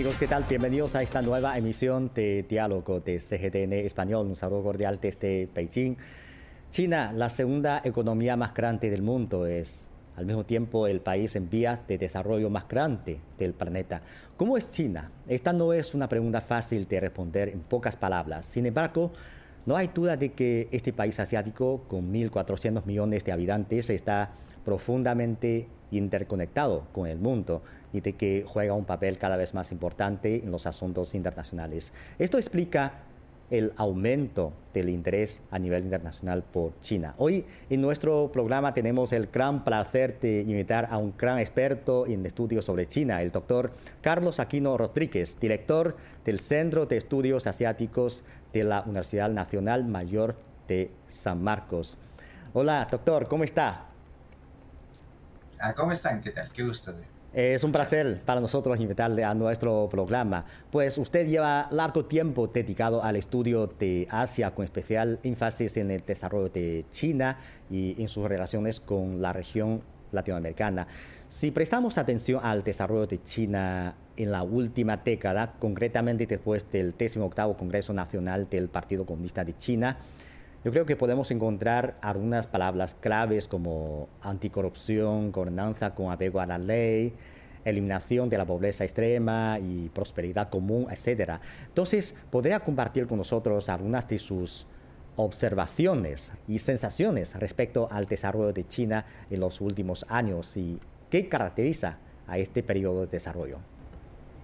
Amigos, ¿qué tal? Bienvenidos a esta nueva emisión de Diálogo de CGTN Español. Un saludo cordial desde Beijing. China, la segunda economía más grande del mundo, es al mismo tiempo el país en vías de desarrollo más grande del planeta. ¿Cómo es China? Esta no es una pregunta fácil de responder en pocas palabras. Sin embargo, no hay duda de que este país asiático, con 1.400 millones de habitantes, está profundamente interconectado con el mundo y de que juega un papel cada vez más importante en los asuntos internacionales. Esto explica el aumento del interés a nivel internacional por China. Hoy en nuestro programa tenemos el gran placer de invitar a un gran experto en estudios sobre China, el doctor Carlos Aquino Rodríguez, director del Centro de Estudios Asiáticos de la Universidad Nacional Mayor de San Marcos. Hola, doctor, ¿cómo está? Ah, ¿Cómo están? ¿Qué tal? Qué gusto. Es un placer para nosotros invitarle a nuestro programa, pues usted lleva largo tiempo dedicado al estudio de Asia, con especial énfasis en el desarrollo de China y en sus relaciones con la región latinoamericana. Si prestamos atención al desarrollo de China en la última década, concretamente después del 18 Congreso Nacional del Partido Comunista de China, yo creo que podemos encontrar algunas palabras claves como anticorrupción, gobernanza con apego a la ley, eliminación de la pobreza extrema y prosperidad común, etc. Entonces, ¿podría compartir con nosotros algunas de sus observaciones y sensaciones respecto al desarrollo de China en los últimos años y qué caracteriza a este periodo de desarrollo?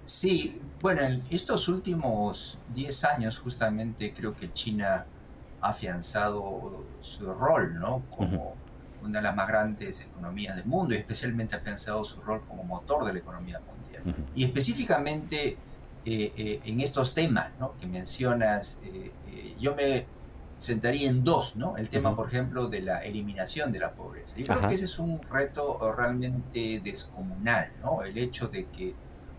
Sí, bueno, en estos últimos 10 años justamente creo que China afianzado su rol ¿no? como una de las más grandes economías del mundo y especialmente afianzado su rol como motor de la economía mundial. Y específicamente eh, eh, en estos temas ¿no? que mencionas, eh, yo me sentaría en dos, ¿no? El tema, por ejemplo, de la eliminación de la pobreza. Yo creo que ese es un reto realmente descomunal, ¿no? El hecho de que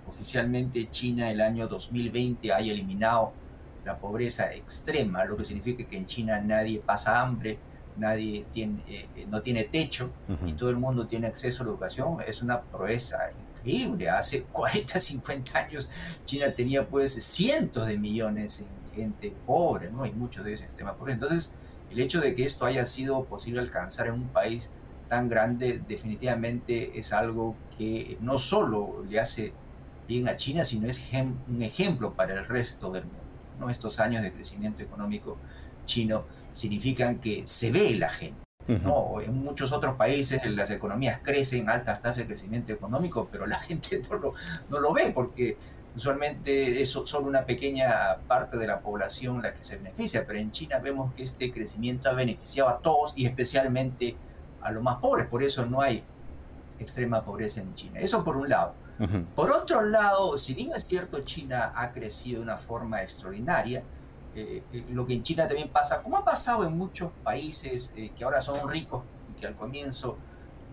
oficialmente China el año 2020 haya eliminado la pobreza extrema, lo que significa que en China nadie pasa hambre, nadie tiene, eh, no tiene techo y todo el mundo tiene acceso a la educación, es una proeza increíble. Hace 40, 50 años China tenía pues cientos de millones de gente pobre, ¿no? Y muchos de ellos en extrema pobreza. Entonces, el hecho de que esto haya sido posible alcanzar en un país tan grande definitivamente es algo que no solo le hace bien a China, sino es un ejemplo para el resto del mundo. Estos años de crecimiento económico chino significan que se ve la gente. ¿no? En muchos otros países las economías crecen altas tasas de crecimiento económico, pero la gente no lo, no lo ve porque usualmente es solo una pequeña parte de la población la que se beneficia, pero en China vemos que este crecimiento ha beneficiado a todos y especialmente a los más pobres, por eso no hay extrema pobreza en China. Eso por un lado. Por otro lado, si bien es cierto, China ha crecido de una forma extraordinaria, eh, eh, lo que en China también pasa, como ha pasado en muchos países eh, que ahora son ricos y que al comienzo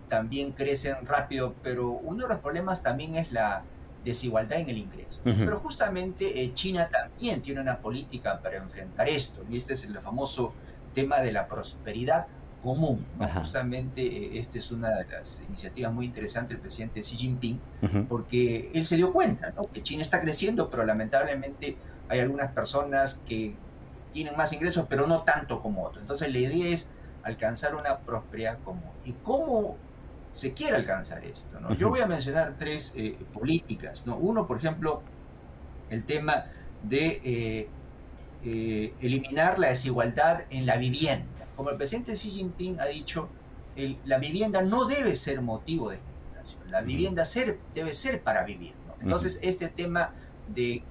también crecen rápido, pero uno de los problemas también es la desigualdad en el ingreso. Pero justamente China también tiene una política para enfrentar esto. Este es el famoso tema de la prosperidad común. Justamente eh, esta es una de las iniciativas muy interesantes del presidente Xi Jinping, porque él se dio cuenta que China está creciendo, pero lamentablemente hay algunas personas que tienen más ingresos, pero no tanto como otros. Entonces la idea es alcanzar una prosperidad común. ¿Y cómo se quiere alcanzar esto? ¿no? Yo voy a mencionar tres eh, políticas. ¿no? Uno, por ejemplo, el tema de eh, eliminar la desigualdad en la vivienda. Como el presidente Xi Jinping ha dicho, la vivienda no debe ser motivo de especulación, la vivienda ser, debe ser para vivir. Entonces, este tema de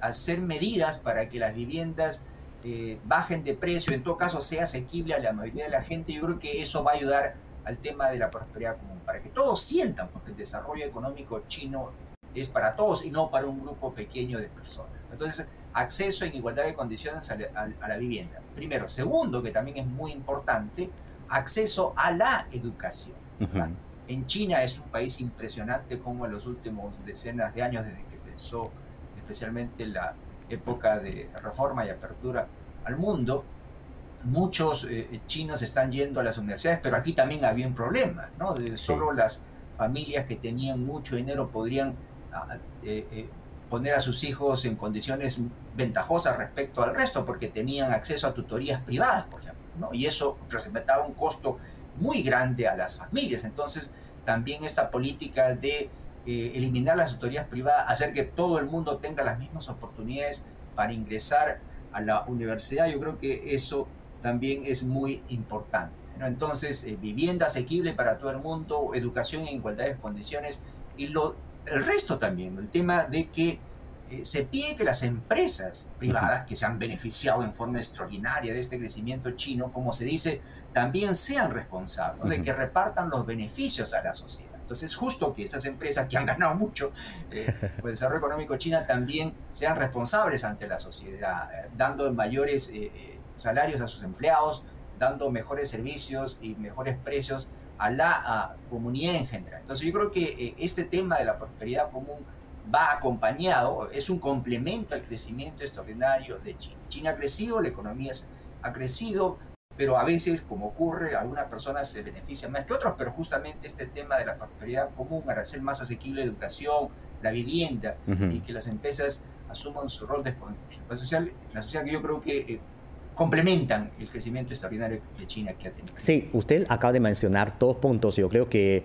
hacer medidas para que las viviendas eh, bajen de precio, en todo caso sea asequible a la mayoría de la gente, yo creo que eso va a ayudar al tema de la prosperidad común, para que todos sientan, porque el desarrollo económico chino es para todos y no para un grupo pequeño de personas. Entonces, acceso en igualdad de condiciones a la, vivienda. Primero. Segundo, que también es muy importante, acceso a la educación. En China es un país impresionante como en los últimos decenas de años, desde que empezó especialmente la época de reforma y apertura al mundo, muchos eh, chinos están yendo a las universidades, pero aquí también había un problema, ¿no? Solo las familias que tenían mucho dinero podrían eh, eh, poner a sus hijos en condiciones ventajosas respecto al resto, porque tenían acceso a tutorías privadas, por ejemplo, ¿no? y eso representaba un costo muy grande a las familias. Entonces, también esta política de eh, eliminar las tutorías privadas, hacer que todo el mundo tenga las mismas oportunidades para ingresar a la universidad, yo creo que eso también es muy importante. Entonces, eh, vivienda asequible para todo el mundo, educación en igualdad de condiciones y lo, el resto también, el tema de que eh, se pide que las empresas privadas que se han beneficiado en forma extraordinaria de este crecimiento chino, como se dice, también sean responsables, de que repartan los beneficios a la sociedad. Entonces es justo que estas empresas que han ganado mucho eh, por el desarrollo económico china también sean responsables ante la sociedad, dando mayores salarios a sus empleados, dando mejores servicios y mejores precios a la comunidad en general. Entonces yo creo que eh, este tema de la prosperidad común va acompañado, es un complemento al crecimiento extraordinario de China. China ha crecido, la economía ha crecido, pero a veces, como ocurre, algunas personas se benefician más que otros, pero justamente este tema de la prosperidad común, para hacer más asequible la educación, la vivienda y que las empresas asuman su rol de social, la sociedad que yo creo que eh, complementan el crecimiento extraordinario de China que ha tenido. Sí, usted acaba de mencionar dos puntos, yo creo que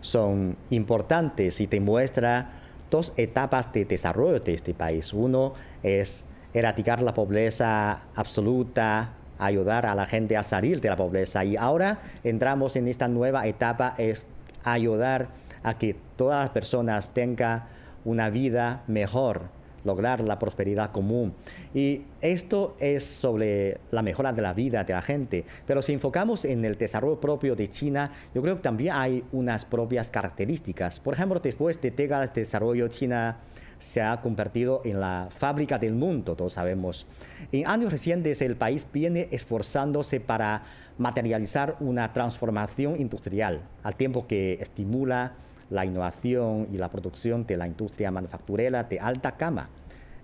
son importantes y te muestra dos etapas de desarrollo de este país. Uno es erradicar la pobreza absoluta, ayudar a la gente a salir de la pobreza. Y ahora entramos en esta nueva etapa, es ayudar a que todas las personas tengan una vida mejor, lograr la prosperidad común. Y esto es sobre la mejora de la vida de la gente. Pero si enfocamos en el desarrollo propio de China, yo creo que también hay unas propias características. Por ejemplo, después de décadas de desarrollo, China se ha convertido en la fábrica del mundo, todos sabemos. En años recientes el país viene esforzándose para materializar una transformación industrial, al tiempo que estimula la innovación y la producción de la industria manufacturera de alta gama.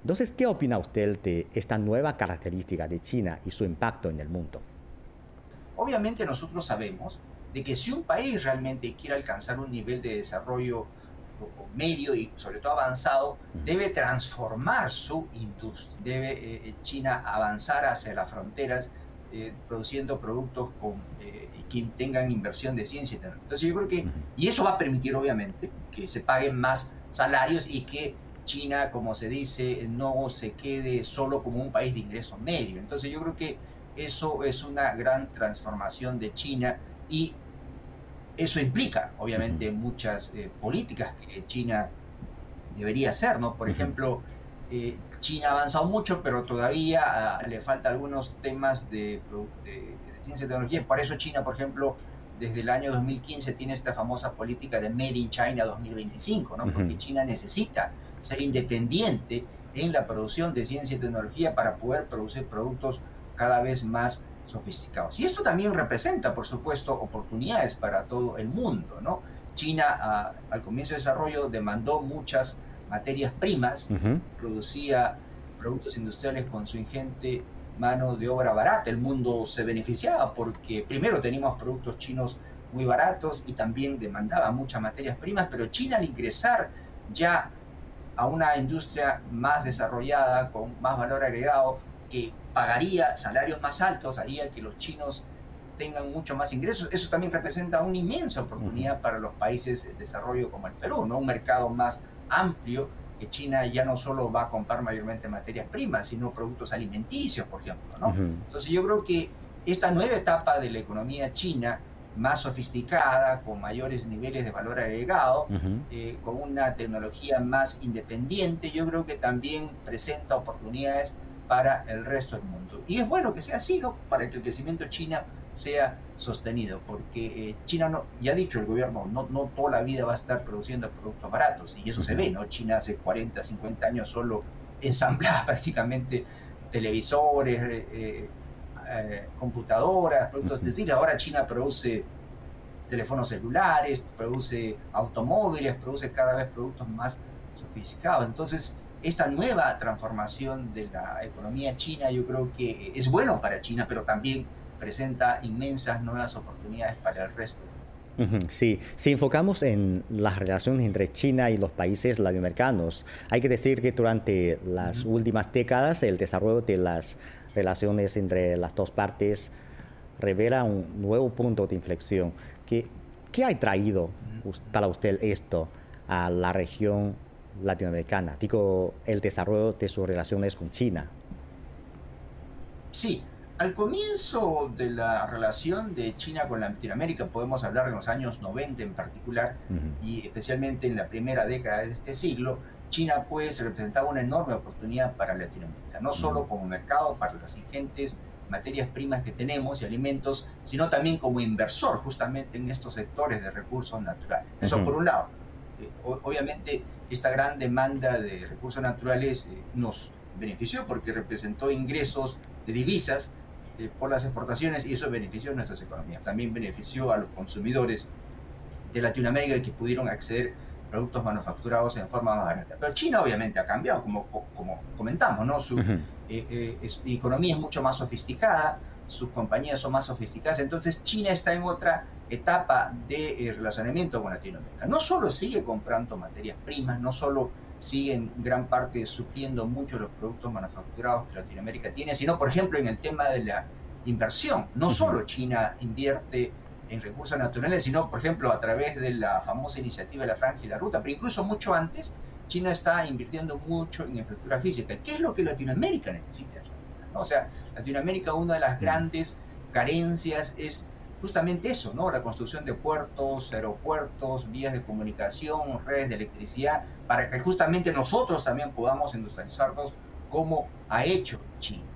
Entonces, ¿qué opina usted de esta nueva característica de China y su impacto en el mundo? Obviamente nosotros sabemos de que si un país realmente quiere alcanzar un nivel de desarrollo medio y sobre todo avanzado, debe transformar su industria. Debe eh, China avanzar hacia las fronteras eh, produciendo productos con, eh, que tengan inversión de ciencia. Entonces yo creo que, y eso va a permitir obviamente que se paguen más salarios y que China, como se dice, no se quede solo como un país de ingreso medio. Entonces yo creo que eso es una gran transformación de China y eso implica obviamente muchas eh, políticas que China debería hacer, ¿no? Por ejemplo, eh, China ha avanzado mucho, pero todavía ah, le falta algunos temas de, ciencia y tecnología. Por eso China, por ejemplo, desde el año 2015 tiene esta famosa política de Made in China 2025, ¿no? porque China necesita ser independiente en la producción de ciencia y tecnología para poder producir productos cada vez más sofisticados. Y esto también representa, por supuesto, oportunidades para todo el mundo. ¿no? China ah, al comienzo de desarrollo demandó muchas materias primas, producía productos industriales con su ingente mano de obra barata. El mundo se beneficiaba porque primero teníamos productos chinos muy baratos y también demandaba muchas materias primas, pero China al ingresar ya a una industria más desarrollada, con más valor agregado, que pagaría salarios más altos, haría que los chinos tengan mucho más ingresos. Eso también representa una inmensa oportunidad para los países de desarrollo como el Perú, ¿no? un mercado más amplio, que China ya no solo va a comprar mayormente materias primas, sino productos alimenticios, por ejemplo. ¿no? Entonces yo creo que esta nueva etapa de la economía china, más sofisticada, con mayores niveles de valor agregado, eh, con una tecnología más independiente, yo creo que también presenta oportunidades para el resto del mundo. Y es bueno que sea así, ¿no? Para que el crecimiento China sea sostenido, porque eh, China, no, ya ha dicho el gobierno, no, no toda la vida va a estar produciendo productos baratos, y eso se ve, ¿no? China hace 40, 50 años solo ensamblaba prácticamente televisores, eh, eh, computadoras, productos textiles, ahora China produce teléfonos celulares, produce automóviles, produce cada vez productos más sofisticados. Entonces, esta nueva transformación de la economía china yo creo que es bueno para China, pero también presenta inmensas nuevas oportunidades para el resto Sí, si enfocamos en las relaciones entre China y los países latinoamericanos, hay que decir que durante las últimas décadas el desarrollo de las relaciones entre las dos partes revela un nuevo punto de inflexión. ¿Qué, qué ha traído para usted esto a la región latinoamericana? Digo, el desarrollo de sus relaciones con China. Sí, al comienzo de la relación de China con Latinoamérica, podemos hablar de los años 90 en particular, y especialmente en la primera década de este siglo, China pues representaba una enorme oportunidad para Latinoamérica, no solo como mercado para las ingentes materias primas que tenemos y alimentos, sino también como inversor justamente en estos sectores de recursos naturales. Eso por un lado. Eh, obviamente esta gran demanda de recursos naturales eh, nos benefició porque representó ingresos de divisas eh, por las exportaciones y eso benefició a nuestras economías. También benefició a los consumidores de Latinoamérica que pudieron acceder productos manufacturados en forma más barata. Pero China obviamente ha cambiado, como, como comentamos, ¿no? Su eh, eh, economía es mucho más sofisticada, sus compañías son más sofisticadas, entonces China está en otra etapa de relacionamiento con Latinoamérica. No solo sigue comprando materias primas, no solo siguen gran parte supliendo mucho los productos manufacturados que Latinoamérica tiene, sino por ejemplo en el tema de la inversión. No solo China invierte en recursos naturales, sino por ejemplo a través de la famosa iniciativa de la Franja y la Ruta, pero incluso mucho antes, China está invirtiendo mucho en infraestructura física. ¿Qué es lo que Latinoamérica necesita? O sea, Latinoamérica una de las grandes carencias es justamente eso, ¿no? La construcción de puertos, aeropuertos, vías de comunicación, redes de electricidad, para que justamente nosotros también podamos industrializarnos como ha hecho China.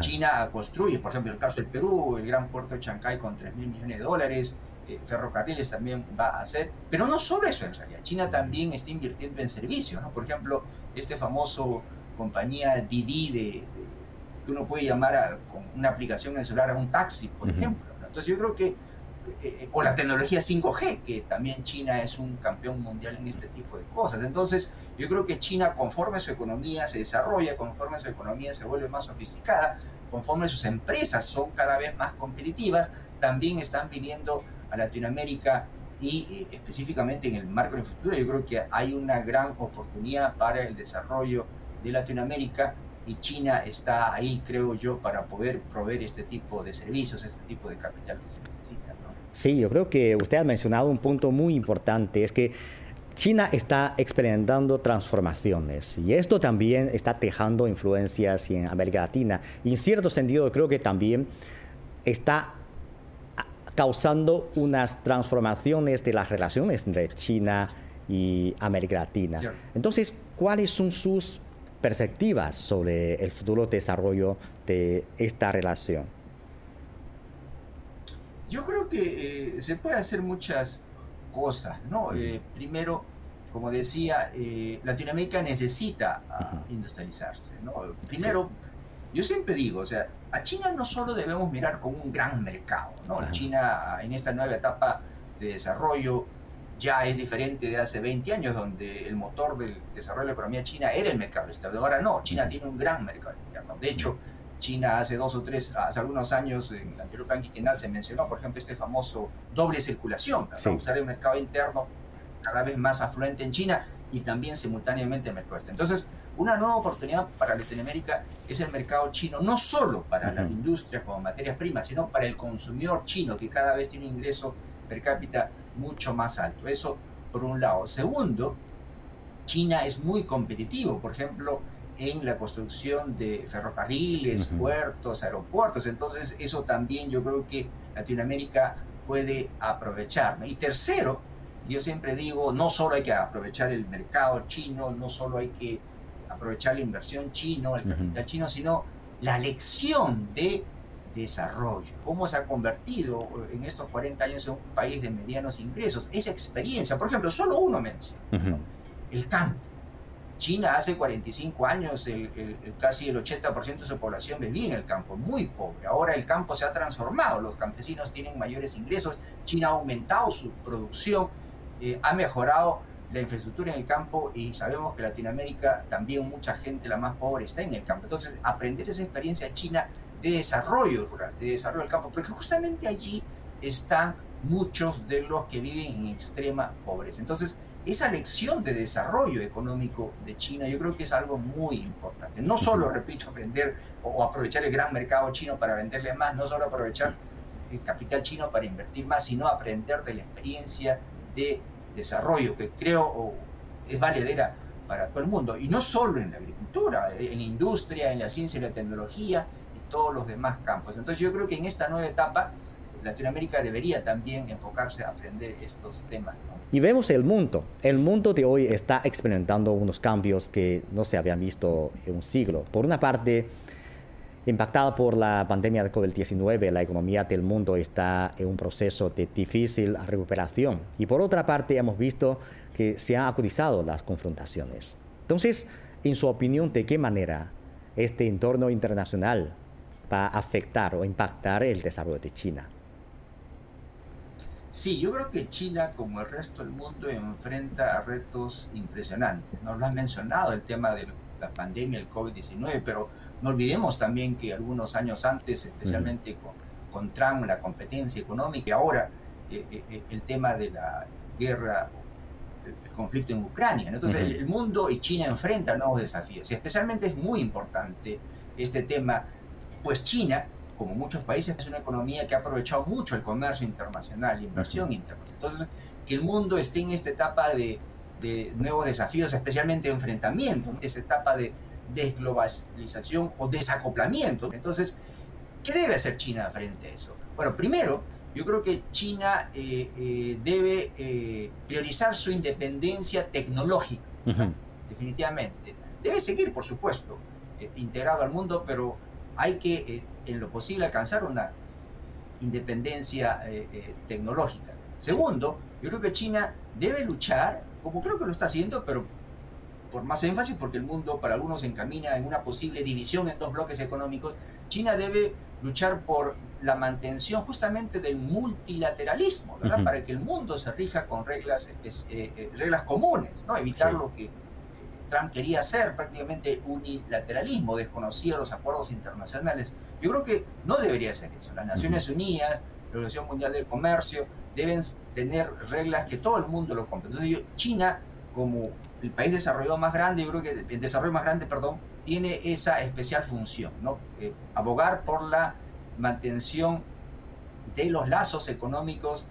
China construye, por ejemplo, el caso del Perú, el gran puerto de Chancay con 3 mil millones de dólares, eh, ferrocarriles también va a hacer, pero no solo eso en realidad, China también está invirtiendo en servicios, ¿no? Por ejemplo, este famoso compañía Didi de, que uno puede llamar con una aplicación en el celular a un taxi, por ejemplo entonces yo creo que, eh, eh, o la tecnología 5G, que también China es un campeón mundial en este tipo de cosas. Entonces yo creo que China, conforme su economía se desarrolla, conforme su economía se vuelve más sofisticada, conforme sus empresas son cada vez más competitivas, también están viniendo a Latinoamérica y eh, específicamente en el marco de la infraestructura, yo creo que hay una gran oportunidad para el desarrollo de Latinoamérica y China está ahí, creo yo, para poder proveer este tipo de servicios, este tipo de capital que se necesita. Sí, yo creo que usted ha mencionado un punto muy importante, es que China está experimentando transformaciones y esto también está dejando influencias en América Latina. Y en cierto sentido, creo que también está causando unas transformaciones de las relaciones entre China y América Latina. Entonces, ¿cuáles son sus perspectivas sobre el futuro desarrollo de esta relación? Que eh, se puede hacer muchas cosas, ¿no? Eh, primero, como decía, eh, Latinoamérica necesita ah, industrializarse, ¿no? Primero, yo siempre digo, o sea, a China no solo debemos mirar como un gran mercado, ¿no? China en esta nueva etapa de desarrollo ya es diferente de hace 20 años, donde el motor del desarrollo de la economía china era el mercado externo. Ahora no, China tiene un gran mercado interno. De hecho, China hace dos o tres, hace algunos años, en el anterior plan quinquenal se mencionó, por ejemplo, este famoso doble circulación, para usar el mercado interno cada vez más afluente en China y también simultáneamente el mercado externo. Entonces, una nueva oportunidad para Latinoamérica es el mercado chino, no solo para las industrias como materias primas, sino para el consumidor chino, que cada vez tiene un ingreso per cápita mucho más alto. Eso por un lado. Segundo, China es muy competitivo, por ejemplo, en la construcción de ferrocarriles, puertos, aeropuertos. Entonces, eso también yo creo que Latinoamérica puede aprovechar. Y tercero, yo siempre digo, no solo hay que aprovechar el mercado chino, no solo hay que aprovechar la inversión chino, el capital chino, sino la lección de desarrollo, cómo se ha convertido en estos 40 años en un país de medianos ingresos. Esa experiencia, por ejemplo, solo uno menciona, el campo. China hace 45 años, casi el 80% de su población vivía en el campo, muy pobre. Ahora el campo se ha transformado, los campesinos tienen mayores ingresos, China ha aumentado su producción, eh, ha mejorado la infraestructura en el campo y sabemos que Latinoamérica también mucha gente, la más pobre, está en el campo. Entonces, aprender esa experiencia china de desarrollo rural, de desarrollo del campo, porque justamente allí están muchos de los que viven en extrema pobreza. Entonces, esa lección de desarrollo económico de China yo creo que es algo muy importante. No solo, repito, aprender o aprovechar el gran mercado chino para venderle más, no solo aprovechar el capital chino para invertir más, sino aprender de la experiencia de desarrollo que creo es valedera para todo el mundo. Y no solo en la agricultura, en la industria, en la ciencia y la tecnología y todos los demás campos. Entonces yo creo que en esta nueva etapa Latinoamérica debería también enfocarse a aprender estos temas. Y vemos el mundo. El mundo de hoy está experimentando unos cambios que no se habían visto en un siglo. Por una parte, impactada por la pandemia de COVID-19, la economía del mundo está en un proceso de difícil recuperación. Y por otra parte, hemos visto que se han acudizado las confrontaciones. Entonces, en su opinión, ¿de qué manera este entorno internacional va a afectar o impactar el desarrollo de China? Sí, yo creo que China, como el resto del mundo, enfrenta a retos impresionantes. Nos lo han mencionado, el tema de la pandemia, el COVID-19, pero no olvidemos también que algunos años antes, especialmente con, con, Trump, la competencia económica, y ahora eh, eh, eh, el tema de la guerra, el, conflicto en Ucrania. Entonces, el, mundo y China enfrentan nuevos desafíos. Y especialmente es muy importante este tema, pues China como muchos países, es una economía que ha aprovechado mucho el comercio internacional, la inversión internacional. Entonces, que el mundo esté en esta etapa de, nuevos desafíos, especialmente enfrentamiento, esa etapa de desglobalización o desacoplamiento. Entonces, ¿qué debe hacer China frente a eso? Bueno, primero, yo creo que China eh, eh, debe eh, priorizar su independencia tecnológica, definitivamente. Debe seguir, por supuesto, integrado al mundo, pero hay que en lo posible alcanzar una independencia eh, eh, tecnológica. Segundo, yo creo que China debe luchar, como creo que lo está haciendo, pero por más énfasis, porque el mundo para algunos se encamina en una posible división en dos bloques económicos, China debe luchar por la mantención justamente del multilateralismo, ¿verdad? Para que el mundo se rija con reglas, eh, reglas comunes, ¿no? Evitar lo que Trump quería hacer prácticamente unilateralismo, desconocía los acuerdos internacionales. Yo creo que no debería ser eso. Las Naciones Unidas, la Organización Mundial del Comercio, deben tener reglas que todo el mundo lo compre. Entonces, China, como el país desarrollado más grande, yo creo que el desarrollo más grande, perdón, tiene esa especial función, ¿no? Eh, abogar por la mantención de los lazos económicos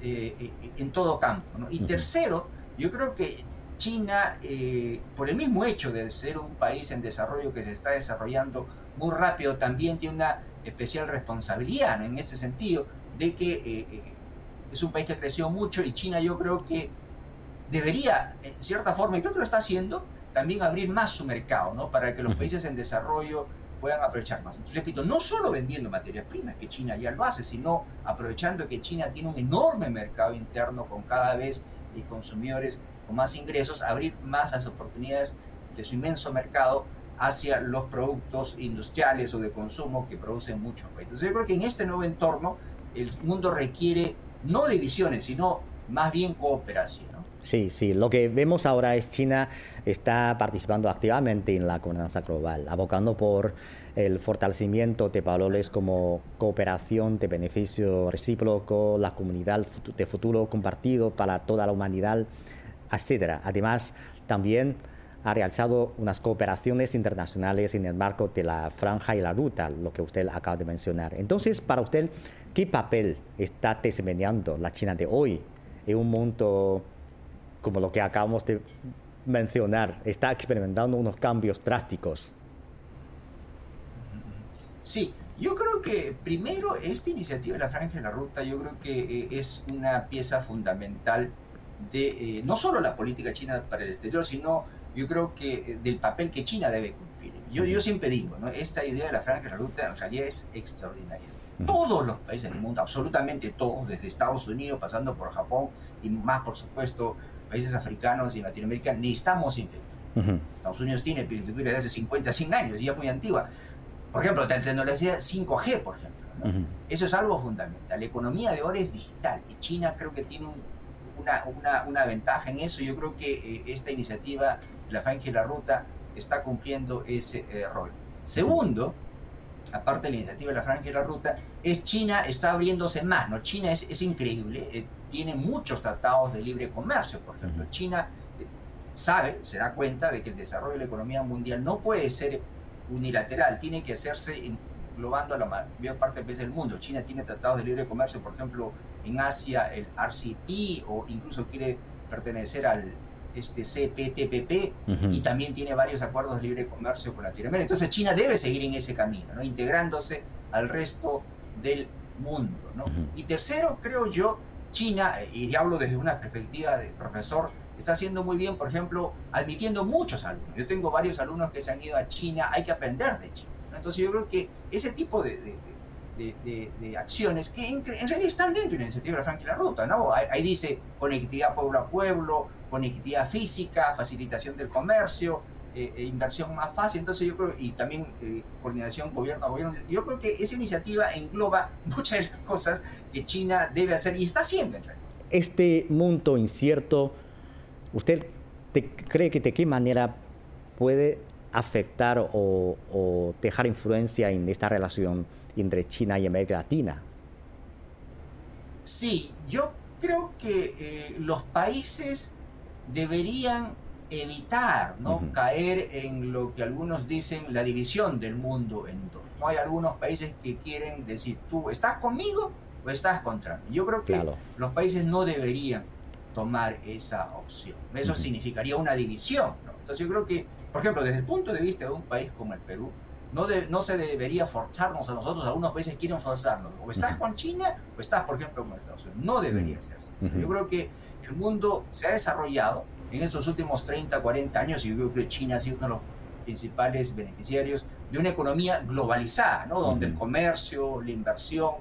eh, eh, en todo campo. Y tercero, yo creo que China, eh, por el mismo hecho de ser un país en desarrollo que se está desarrollando muy rápido, también tiene una especial responsabilidad en este sentido de que eh, eh, es un país que creció mucho y China yo creo que debería, en cierta forma, y creo que lo está haciendo, también abrir más su mercado, ¿no? Para que los países en desarrollo puedan aprovechar más. repito, no solo vendiendo materias primas, que China ya lo hace, sino aprovechando que China tiene un enorme mercado interno con cada vez consumidores con más ingresos, abrir más las oportunidades de su inmenso mercado hacia los productos industriales o de consumo que producen muchos países. Entonces yo creo que en este nuevo entorno el mundo requiere no divisiones, sino más bien cooperación. Sí, sí, lo que vemos ahora es China está participando activamente en la gobernanza global, abocando por el fortalecimiento de valores como cooperación de beneficio recíproco, la comunidad de futuro compartido para toda la humanidad, etc. Además, también ha realizado unas cooperaciones internacionales en el marco de la franja y la ruta, lo que usted acaba de mencionar. Entonces, para usted, ¿qué papel está desempeñando la China de hoy en un mundo como lo que acabamos de mencionar? Está experimentando unos cambios drásticos. Sí, yo creo que primero esta iniciativa de la franja de la ruta, yo creo que eh, es una pieza fundamental de eh, no solo la política china para el exterior, sino yo creo que eh, del papel que China debe cumplir. Yo, yo siempre digo, ¿no? esta idea de la franja de la ruta en realidad es extraordinaria. Todos los países del mundo, absolutamente todos, desde Estados Unidos, pasando por Japón y más, por supuesto, países africanos y Latinoamérica, necesitamos infraestructura. Estados Unidos tiene infraestructura desde hace 50, 100 años, y ya muy antigua. Por ejemplo, la tecnología 5G, por ejemplo. Eso es algo fundamental. La economía de ahora es digital y China creo que tiene un una, ventaja en eso. Yo creo que eh, esta iniciativa, la FANG y la Ruta, está cumpliendo ese eh, rol. Segundo, aparte de la iniciativa de la Franja y la Ruta, es China está abriéndose más, ¿no? China es, es increíble, eh, tiene muchos tratados de libre comercio, por ejemplo. China sabe, se da cuenta de que el desarrollo de la economía mundial no puede ser unilateral, tiene que hacerse englobando a la mayor parte del país del mundo. China tiene tratados de libre comercio, por ejemplo, en Asia, el RCP, o incluso quiere pertenecer al este CPTPP y también tiene varios acuerdos de libre comercio con Latinoamérica. Entonces China debe seguir en ese camino, ¿no? integrándose al resto del mundo. ¿no? Y tercero, creo yo, China, y hablo desde una perspectiva de profesor, está haciendo muy bien, por ejemplo, admitiendo muchos alumnos. Yo tengo varios alumnos que se han ido a China, hay que aprender de China. Entonces yo creo que ese tipo de, de, acciones que en, realidad están dentro de la iniciativa de la Franca la Ruta, ¿no? Ahí, dice conectividad pueblo a pueblo, conectividad física, facilitación del comercio, eh, e inversión más fácil, entonces yo creo, y también eh, coordinación gobierno a gobierno, yo creo que esa iniciativa engloba muchas de las cosas que China debe hacer y está haciendo en realidad. Este mundo incierto, ¿usted cree que de qué manera puede afectar o, o dejar influencia en esta relación entre China y América Latina? Sí, yo creo que eh, los países deberían evitar ¿no? caer en lo que algunos dicen la división del mundo en dos. ¿no? Hay algunos países que quieren decir, tú estás conmigo o estás contra mí. Yo creo que los países no deberían tomar esa opción. Eso significaría una división. Entonces yo creo que, por ejemplo, desde el punto de vista de un país como el Perú, no, no se debería forzarnos a nosotros, algunos países quieren forzarnos. O estás con China o estás, por ejemplo, con Estados Unidos. No debería así. Yo creo que el mundo se ha desarrollado en estos últimos 30, 40 años y yo creo que China ha sido uno de los principales beneficiarios de una economía globalizada, ¿no? donde el comercio, la inversión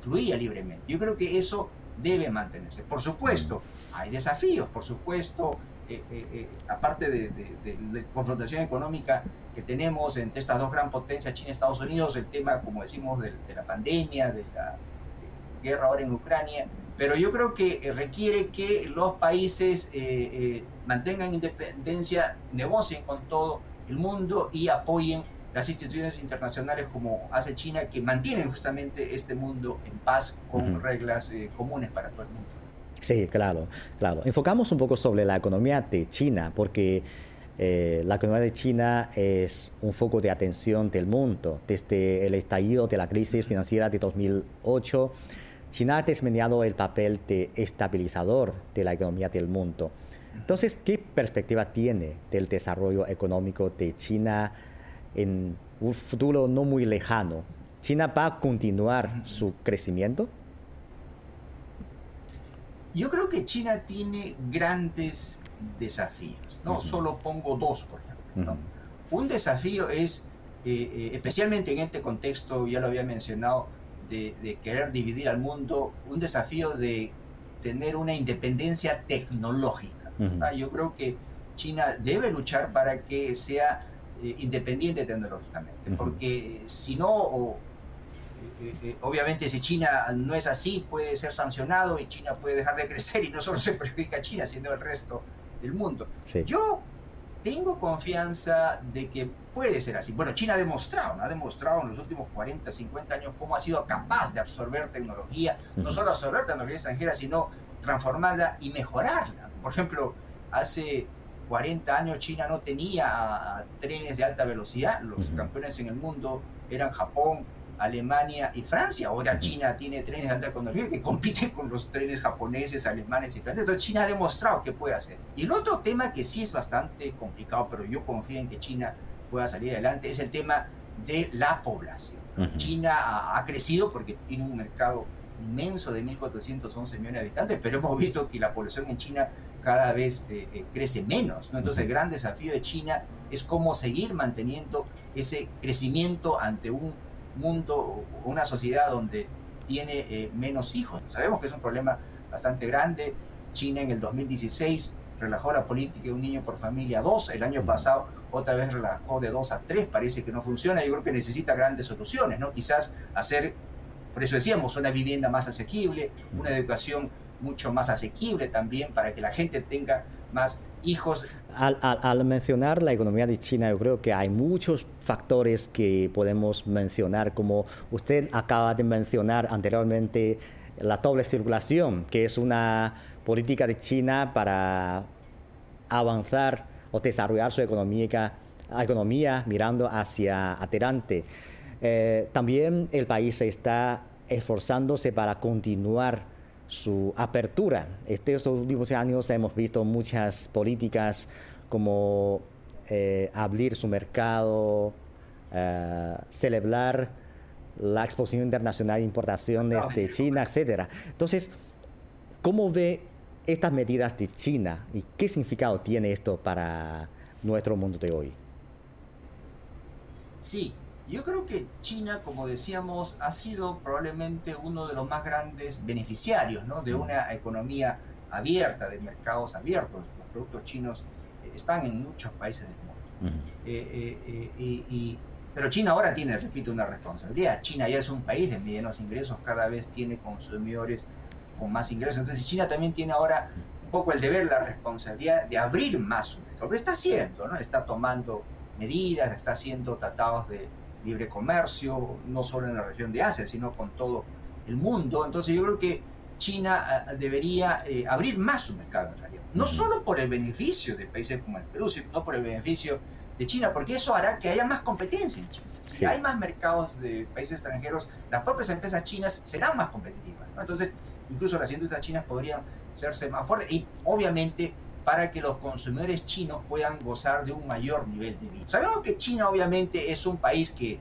fluía libremente. Yo creo que eso debe mantenerse. Por supuesto, hay desafíos, por supuesto, eh, eh, eh, aparte de, la confrontación económica que tenemos entre estas dos gran potencias, China y Estados Unidos, el tema, como decimos, de, la pandemia, de la guerra ahora en Ucrania, pero yo creo que requiere que los países mantengan independencia, negocien con todo el mundo y apoyen las instituciones internacionales como hace China, que mantienen justamente este mundo en paz con reglas comunes para todo el mundo. Sí, claro, claro. Enfocamos un poco sobre la economía de China, porque eh, la economía de China es un foco de atención del mundo. Desde el estallido de la crisis financiera de 2008, China ha desempeñado el papel de estabilizador de la economía del mundo. Entonces, ¿qué perspectiva tiene del desarrollo económico de China en un futuro no muy lejano? ¿China va a continuar su crecimiento? Yo creo que China tiene grandes desafíos, ¿no? Solo pongo dos, por ejemplo. Un desafío es, eh, eh, especialmente en este contexto, ya lo había mencionado, de, querer dividir al mundo, un desafío de tener una independencia tecnológica. Yo creo que China debe luchar para que sea eh, independiente tecnológicamente, porque si no, eh, obviamente si China no es así, puede ser sancionado y China puede dejar de crecer y no solo se perjudica a China, sino al resto del mundo. Yo tengo confianza de que puede ser así. Bueno, China ha demostrado, ha demostrado en los últimos 40, 50 años cómo ha sido capaz de absorber tecnología, no solo absorber tecnología extranjera, sino transformarla y mejorarla. Por ejemplo, hace 40 años China no tenía trenes de alta velocidad, los campeones en el mundo eran Japón, Alemania y Francia. Ahora China tiene trenes de alta tecnología que compiten con los trenes japoneses, alemanes y franceses. Entonces China ha demostrado que puede hacer. Y el otro tema que sí es bastante complicado, pero yo confío en que China pueda salir adelante, es el tema de la población. China ha, crecido porque tiene un mercado inmenso de 1.411 millones de habitantes, pero hemos visto que la población en China cada vez eh, eh, crece menos. Entonces el gran desafío de China es cómo seguir manteniendo ese crecimiento ante un mundo, una sociedad donde tiene eh, menos hijos. Sabemos que es un problema bastante grande. China en el 2016 relajó la política de un niño por familia a dos. El año pasado otra vez relajó de dos a tres. Parece que no funciona. Yo creo que necesita grandes soluciones, ¿no? Quizás hacer, por eso decíamos, una vivienda más asequible, una educación mucho más asequible también para que la gente tenga más hijos. Al, mencionar la economía de China, yo creo que hay muchos factores que podemos mencionar, como usted acaba de mencionar anteriormente, la doble circulación, que es una política de China para avanzar o desarrollar su economía, economía mirando hacia adelante. Eh, también el país está esforzándose para continuar su apertura. Estos últimos años hemos visto muchas políticas como eh, abrir su mercado, eh, celebrar la exposición internacional de importaciones de China, etcétera. Entonces, ¿cómo ve estas medidas de China y qué significado tiene esto para nuestro mundo de hoy? Sí, yo creo que China, como decíamos, ha sido probablemente uno de los más grandes beneficiarios ¿no? de una economía abierta, de mercados abiertos. Los productos chinos eh, están en muchos países del mundo. Eh, eh, pero China ahora tiene, repito, una responsabilidad. China ya es un país de medianos ingresos, cada vez tiene consumidores con más ingresos. Entonces China también tiene ahora un poco el deber, la responsabilidad de abrir más su mercado. Pero está haciendo, ¿no? Está tomando medidas, está haciendo tratados de libre comercio, no solo en la región de Asia, sino con todo el mundo. Entonces yo creo que China ah, debería eh, abrir más su mercado en realidad. No solo por el beneficio de países como el Perú, sino por el beneficio de China, porque eso hará que haya más competencia en China. Si hay más mercados de países extranjeros, las propias empresas chinas serán más competitivas. Entonces, incluso las industrias chinas podrían serse más fuertes y obviamente para que los consumidores chinos puedan gozar de un mayor nivel de vida. Sabemos que China obviamente es un país que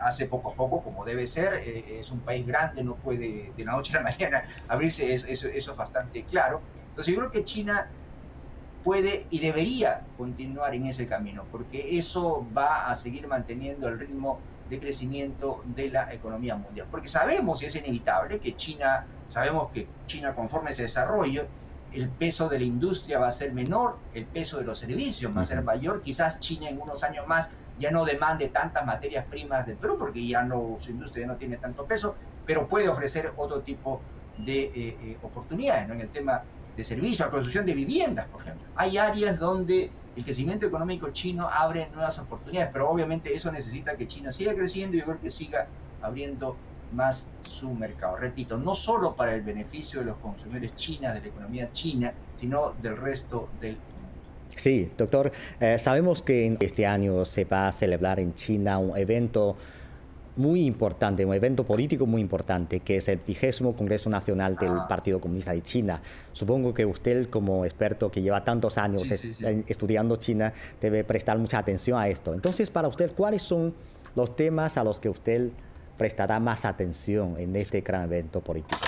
hace poco a poco, como debe ser, eh, es un país grande, no puede de la noche a la mañana abrirse, eso, eso, es bastante claro. Entonces yo creo que China puede y debería continuar en ese camino, porque eso va a seguir manteniendo el ritmo de crecimiento de la economía mundial. Porque sabemos, y es inevitable, que China, sabemos que China conforme ese desarrollo, el peso de la industria va a ser menor, el peso de los servicios va a ser mayor, quizás China en unos años más ya no demande tantas materias primas del Perú porque ya no, su industria ya no tiene tanto peso, pero puede ofrecer otro tipo de eh, eh, oportunidades ¿no? en el tema de servicios, la construcción de viviendas, por ejemplo. Hay áreas donde el crecimiento económico chino abre nuevas oportunidades, pero obviamente eso necesita que China siga creciendo y yo creo que siga abriendo más su mercado. Repito, no solo para el beneficio de los consumidores chinos, de la economía china, sino del resto del mundo. Sí, doctor, eh, sabemos que este año se va a celebrar en China un evento muy importante, un evento político muy importante, que es el vigésimo Congreso Nacional del ah. Partido Comunista de China. Supongo que usted, como experto que lleva tantos años estudiando China, debe prestar mucha atención a esto. Entonces, para usted, ¿cuáles son los temas a los que usted prestará más atención en este gran evento político?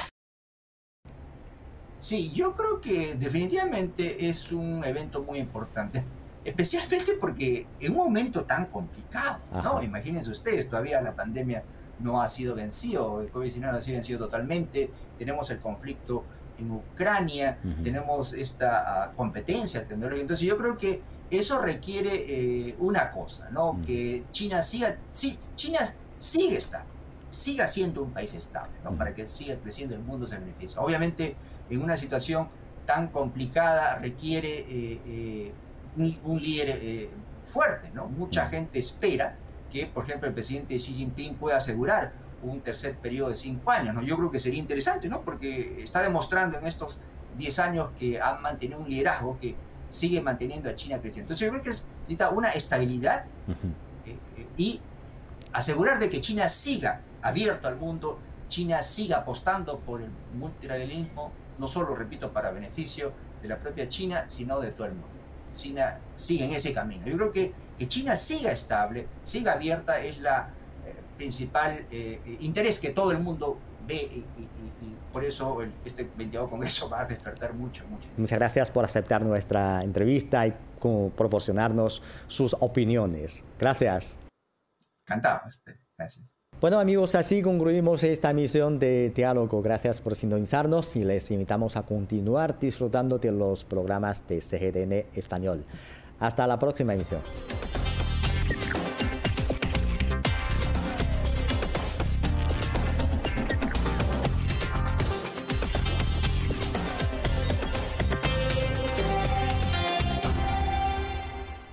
Sí, yo creo que definitivamente es un evento muy importante, especialmente porque en un momento tan complicado, ¿no? Imagínense ustedes, todavía la pandemia no ha sido vencido, el COVID-19 no ha sido vencido totalmente, tenemos el conflicto en Ucrania, tenemos esta ah, competencia tecnológica, entonces yo creo que eso requiere eh, una cosa, ¿no? Que China siga, sí, China sigue estando siga siendo un país estable, ¿no? para que siga creciendo el mundo se beneficia. Obviamente, en una situación tan complicada requiere eh, eh, un, líder eh, fuerte, ¿no? Mucha gente espera que, por ejemplo, el presidente Xi Jinping pueda asegurar un tercer periodo de cinco años, ¿no? Yo creo que sería interesante, ¿no? Porque está demostrando en estos diez años que ha mantenido un liderazgo que sigue manteniendo a China creciendo. Entonces yo creo que necesita una estabilidad y asegurar de que China siga abierto al mundo, China siga apostando por el multilateralismo, no solo, repito, para beneficio de la propia China, sino de todo el mundo. China sigue en ese camino. Yo creo que que China siga estable, siga abierta, es la eh, principal eh, interés que todo el mundo ve y, por eso este 22 Congreso va a despertar mucho, mucho. Muchas gracias por aceptar nuestra entrevista y proporcionarnos sus opiniones. Gracias. Encantado. Este, gracias. Bueno amigos, así concluimos esta emisión de Diálogo. Gracias por sintonizarnos y les invitamos a continuar disfrutando de los programas de CGDN Español. Hasta la próxima emisión.